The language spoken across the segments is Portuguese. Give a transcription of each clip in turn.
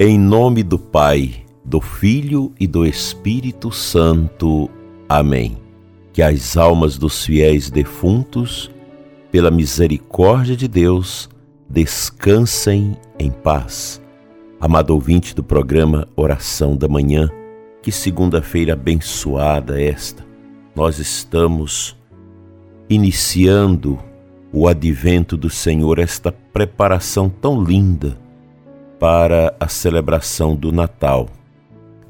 Em nome do Pai, do Filho e do Espírito Santo. Amém. Que as almas dos fiéis defuntos, pela misericórdia de Deus, descansem em paz. Amado ouvinte do programa Oração da Manhã, que segunda-feira abençoada esta. Nós estamos iniciando o advento do Senhor, esta preparação tão linda para a celebração do Natal.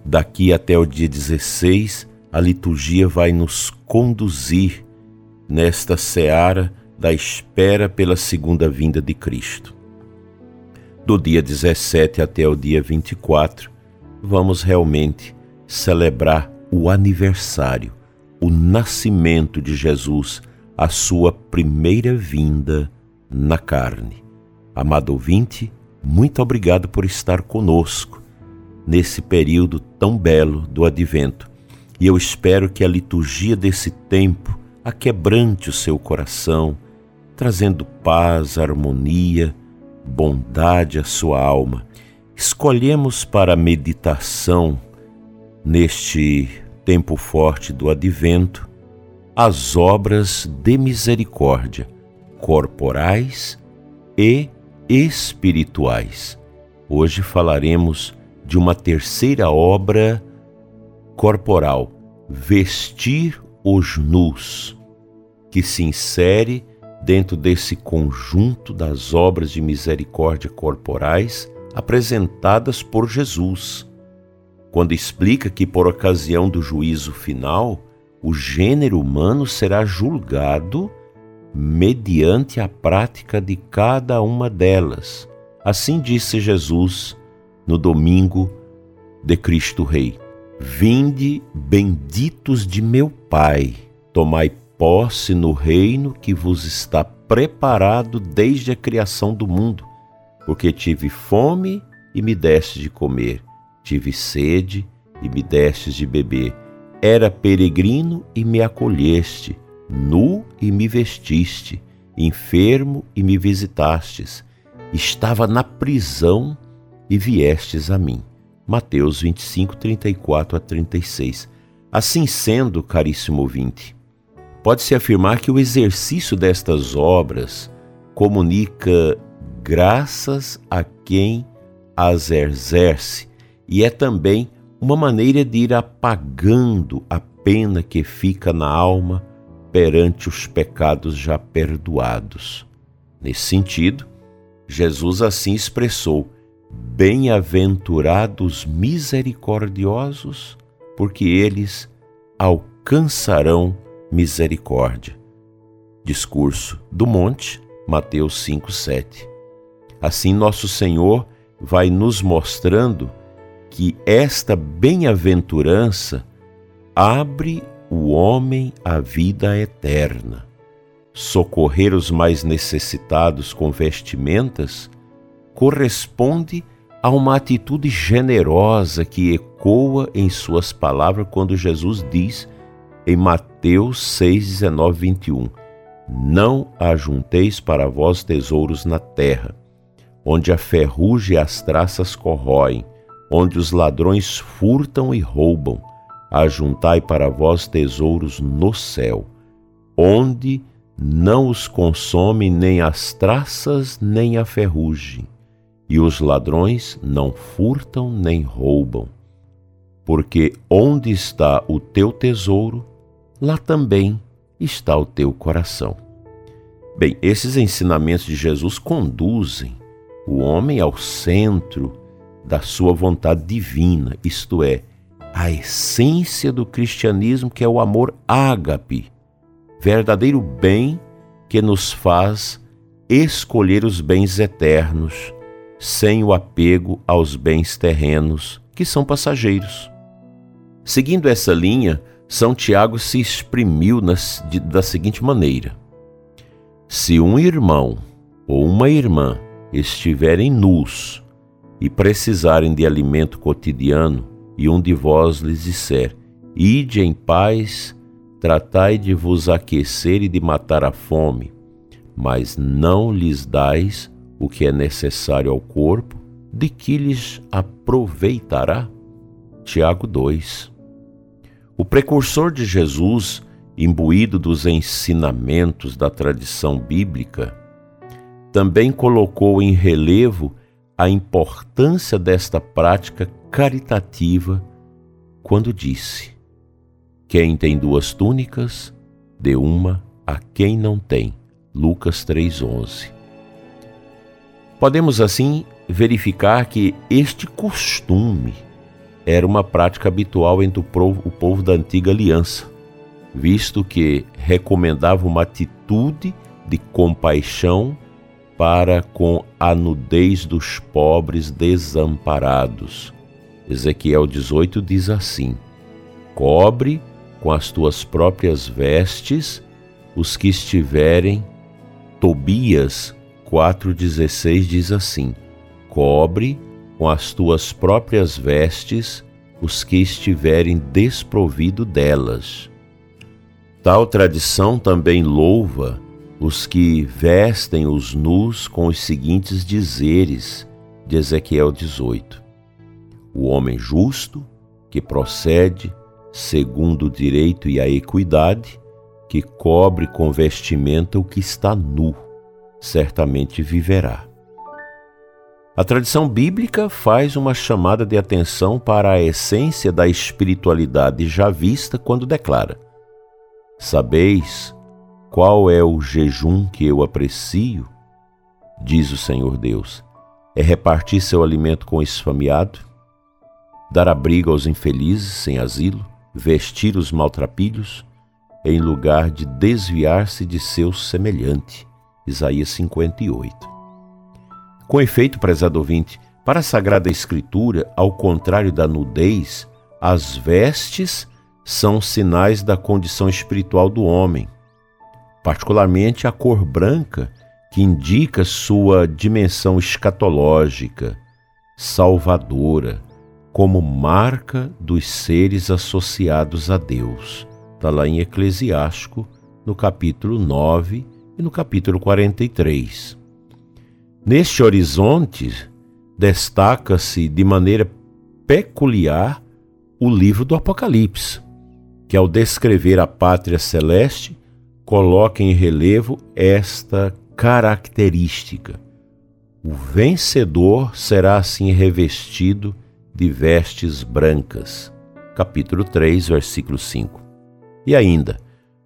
Daqui até o dia 16, a liturgia vai nos conduzir nesta seara da espera pela segunda vinda de Cristo. Do dia 17 até o dia 24, vamos realmente celebrar o aniversário, o nascimento de Jesus, a sua primeira vinda na carne. Amado ouvinte, muito obrigado por estar conosco nesse período tão belo do advento. E eu espero que a liturgia desse tempo aquebrante o seu coração, trazendo paz, harmonia, bondade à sua alma. Escolhemos para a meditação neste tempo forte do advento as obras de misericórdia corporais e espirituais. Hoje falaremos de uma terceira obra corporal, vestir os nus, que se insere dentro desse conjunto das obras de misericórdia corporais apresentadas por Jesus, quando explica que, por ocasião do juízo final, o gênero humano será julgado mediante a prática de cada uma delas. Assim disse Jesus no domingo de Cristo Rei: Vinde, benditos de meu Pai, tomai posse no reino que vos está preparado desde a criação do mundo, porque tive fome e me deste de comer, tive sede e me destes de beber, era peregrino e me acolheste nu e me vestiste, enfermo e me visitastes, estava na prisão e viestes a mim. Mateus 25, 34 a 36. Assim sendo, caríssimo ouvinte, pode-se afirmar que o exercício destas obras comunica graças a quem as exerce e é também uma maneira de ir apagando a pena que fica na alma perante os pecados já perdoados. Nesse sentido, Jesus assim expressou: Bem-aventurados misericordiosos, porque eles alcançarão misericórdia. Discurso do Monte, Mateus 5:7. Assim nosso Senhor vai nos mostrando que esta bem-aventurança abre o homem a vida eterna. Socorrer os mais necessitados com vestimentas corresponde a uma atitude generosa que ecoa em suas palavras quando Jesus diz em Mateus 6, 19, 21: Não ajunteis para vós tesouros na terra, onde a ferrugem e as traças corroem, onde os ladrões furtam e roubam ajuntai para vós tesouros no céu, onde não os consome nem as traças nem a ferrugem, e os ladrões não furtam nem roubam. Porque onde está o teu tesouro, lá também está o teu coração. Bem, esses ensinamentos de Jesus conduzem o homem ao centro da sua vontade divina, isto é, a essência do cristianismo, que é o amor ágape, verdadeiro bem que nos faz escolher os bens eternos, sem o apego aos bens terrenos, que são passageiros. Seguindo essa linha, São Tiago se exprimiu nas, de, da seguinte maneira: Se um irmão ou uma irmã estiverem nus e precisarem de alimento cotidiano, e um de vós lhes disser: Ide em paz, tratai de vos aquecer e de matar a fome, mas não lhes dais o que é necessário ao corpo, de que lhes aproveitará? Tiago 2. O precursor de Jesus, imbuído dos ensinamentos da tradição bíblica, também colocou em relevo a importância desta prática caritativa quando disse: Quem tem duas túnicas, dê uma a quem não tem. Lucas 3:11. Podemos assim verificar que este costume era uma prática habitual entre o povo, da antiga aliança, visto que recomendava uma atitude de compaixão para com a nudez dos pobres desamparados. Ezequiel 18 diz assim: Cobre com as tuas próprias vestes os que estiverem. Tobias 4,16 diz assim: Cobre com as tuas próprias vestes os que estiverem desprovido delas. Tal tradição também louva os que vestem os nus com os seguintes dizeres de Ezequiel 18: O homem justo, que procede segundo o direito e a equidade, que cobre com vestimenta o que está nu, certamente viverá. A tradição bíblica faz uma chamada de atenção para a essência da espiritualidade já vista quando declara: Sabeis qual é o jejum que eu aprecio? Diz o Senhor Deus: é repartir seu alimento com o esfamiado, dar abrigo aos infelizes sem asilo, vestir os maltrapilhos, em lugar de desviar-se de seu semelhante. Isaías 58. Com efeito, prezado ouvinte, para a Sagrada Escritura, ao contrário da nudez, as vestes são sinais da condição espiritual do homem particularmente a cor branca, que indica sua dimensão escatológica, salvadora, como marca dos seres associados a Deus. Está lá em Eclesiástico, no capítulo 9 e no capítulo 43. Neste horizonte, destaca-se de maneira peculiar o livro do Apocalipse, que ao descrever a pátria celeste, coloca em relevo esta característica. O vencedor será assim revestido de vestes brancas. Capítulo 3, versículo 5. E ainda,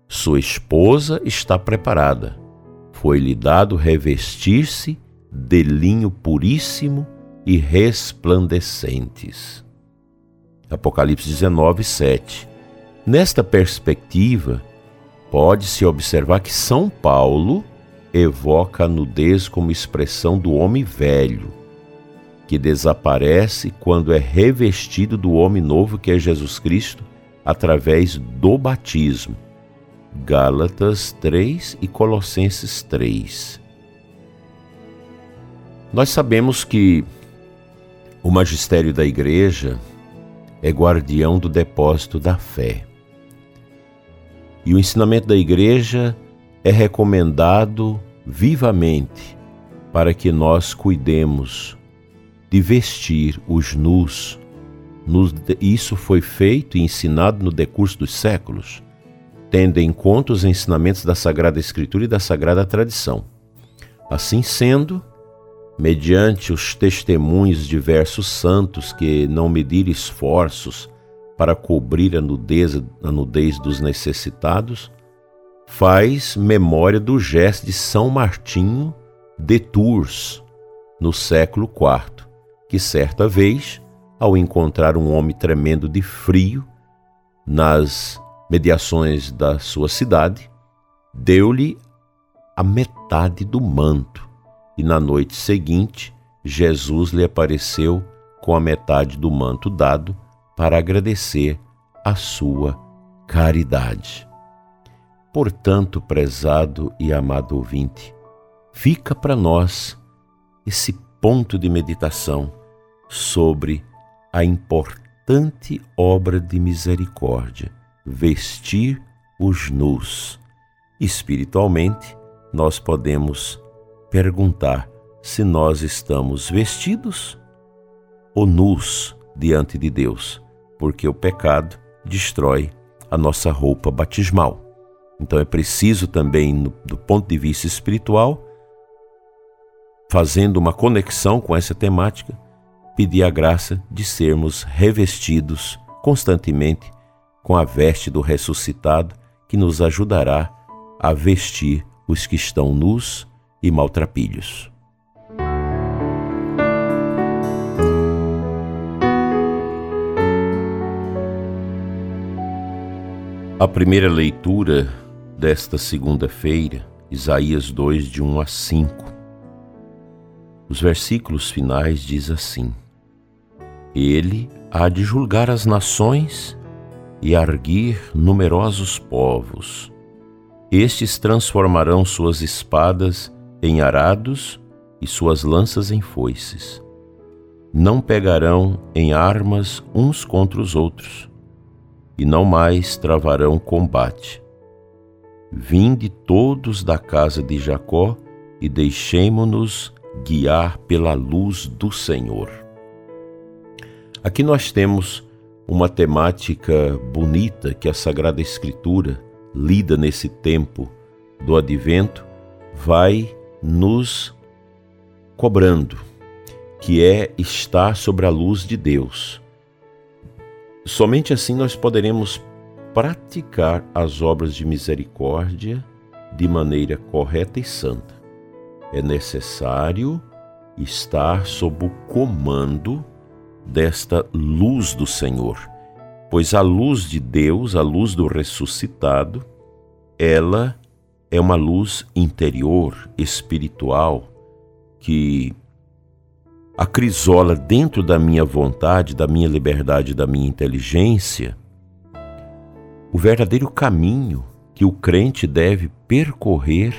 sua esposa está preparada. Foi-lhe dado revestir-se de linho puríssimo e resplandecentes. Apocalipse 19, 7. Nesta perspectiva, Pode-se observar que São Paulo evoca a nudez como expressão do homem velho, que desaparece quando é revestido do homem novo que é Jesus Cristo através do batismo. Gálatas 3 e Colossenses 3. Nós sabemos que o magistério da Igreja é guardião do depósito da fé. E o ensinamento da igreja é recomendado vivamente para que nós cuidemos de vestir os nus. Isso foi feito e ensinado no decurso dos séculos, tendo em conta os ensinamentos da Sagrada Escritura e da Sagrada Tradição. Assim sendo, mediante os testemunhos de diversos santos que não mediram esforços para cobrir a nudez, a nudez dos necessitados, faz memória do gesto de São Martinho de Tours, no século IV, que certa vez, ao encontrar um homem tremendo de frio nas mediações da sua cidade, deu-lhe a metade do manto, e na noite seguinte Jesus lhe apareceu com a metade do manto dado para agradecer a sua caridade. Portanto, prezado e amado ouvinte, fica para nós esse ponto de meditação sobre a importante obra de misericórdia, vestir os nus. Espiritualmente, nós podemos perguntar se nós estamos vestidos ou nus diante de Deus, porque o pecado destrói a nossa roupa batismal. Então é preciso também, do ponto de vista espiritual, fazendo uma conexão com essa temática, pedir a graça de sermos revestidos constantemente com a veste do ressuscitado que nos ajudará a vestir os que estão nus e maltrapilhos. A primeira leitura desta segunda-feira, Isaías 2, de 1 a 5. Os versículos finais diz assim: Ele há de julgar as nações e arguir numerosos povos. Estes transformarão suas espadas em arados e suas lanças em foices. Não pegarão em armas uns contra os outros e não mais travarão combate. Vinde todos da casa de Jacó e deixemo-nos guiar pela luz do Senhor. Aqui nós temos uma temática bonita que a Sagrada Escritura, lida nesse tempo do advento, vai nos cobrando, que é estar sobre a luz de Deus. Somente assim nós poderemos praticar as obras de misericórdia de maneira correta e santa. É necessário estar sob o comando desta luz do Senhor, pois a luz de Deus, a luz do ressuscitado, ela é uma luz interior, espiritual, que acrisola dentro da minha vontade, da minha liberdade, da minha inteligência, o verdadeiro caminho que o crente deve percorrer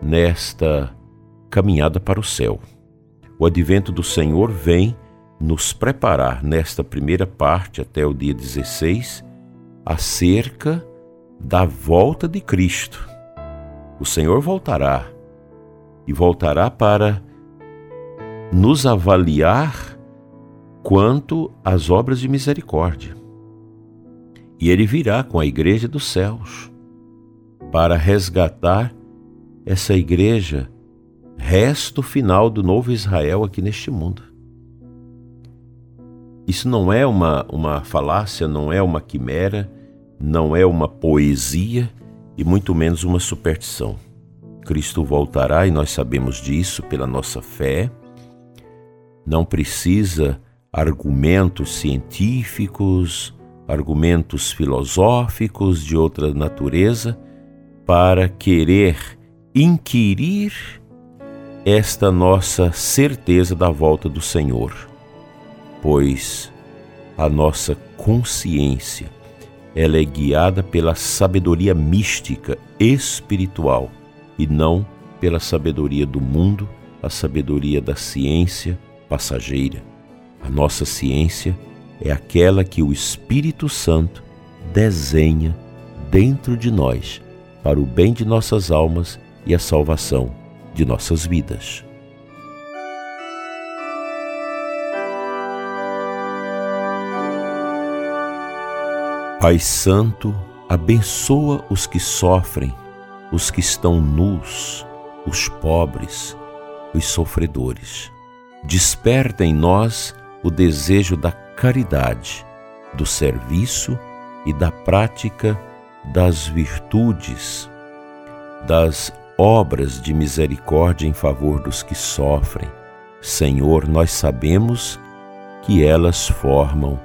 nesta caminhada para o céu. O advento do Senhor vem nos preparar nesta primeira parte até o dia 16 acerca da volta de Cristo. O Senhor voltará e voltará para nos avaliar quanto às obras de misericórdia. E ele virá com a igreja dos céus para resgatar essa igreja, resto final do novo Israel aqui neste mundo. Isso não é uma, uma falácia, não é uma quimera, não é uma poesia e muito menos uma superstição. Cristo voltará e nós sabemos disso pela nossa fé não precisa argumentos científicos, argumentos filosóficos de outra natureza para querer inquirir esta nossa certeza da volta do Senhor, pois a nossa consciência ela é guiada pela sabedoria mística espiritual e não pela sabedoria do mundo, a sabedoria da ciência passageira. A nossa ciência é aquela que o Espírito Santo desenha dentro de nós para o bem de nossas almas e a salvação de nossas vidas. Pai Santo, abençoa os que sofrem, os que estão nus, os pobres, os sofredores desperta em nós o desejo da caridade, do serviço e da prática das virtudes, das obras de misericórdia em favor dos que sofrem. Senhor, nós sabemos que elas formam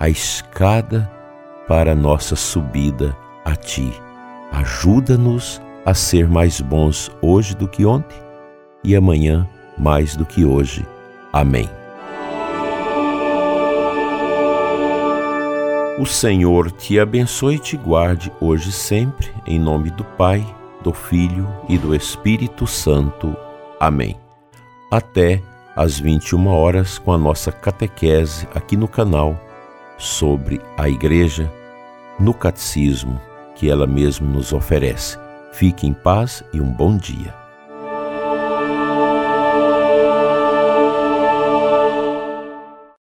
a escada para nossa subida a Ti. Ajuda-nos a ser mais bons hoje do que ontem e amanhã mais do que hoje Amém. O Senhor te abençoe e te guarde hoje e sempre, em nome do Pai, do Filho e do Espírito Santo. Amém. Até às 21 horas com a nossa catequese aqui no canal sobre a Igreja no Catecismo que ela mesma nos oferece. Fique em paz e um bom dia.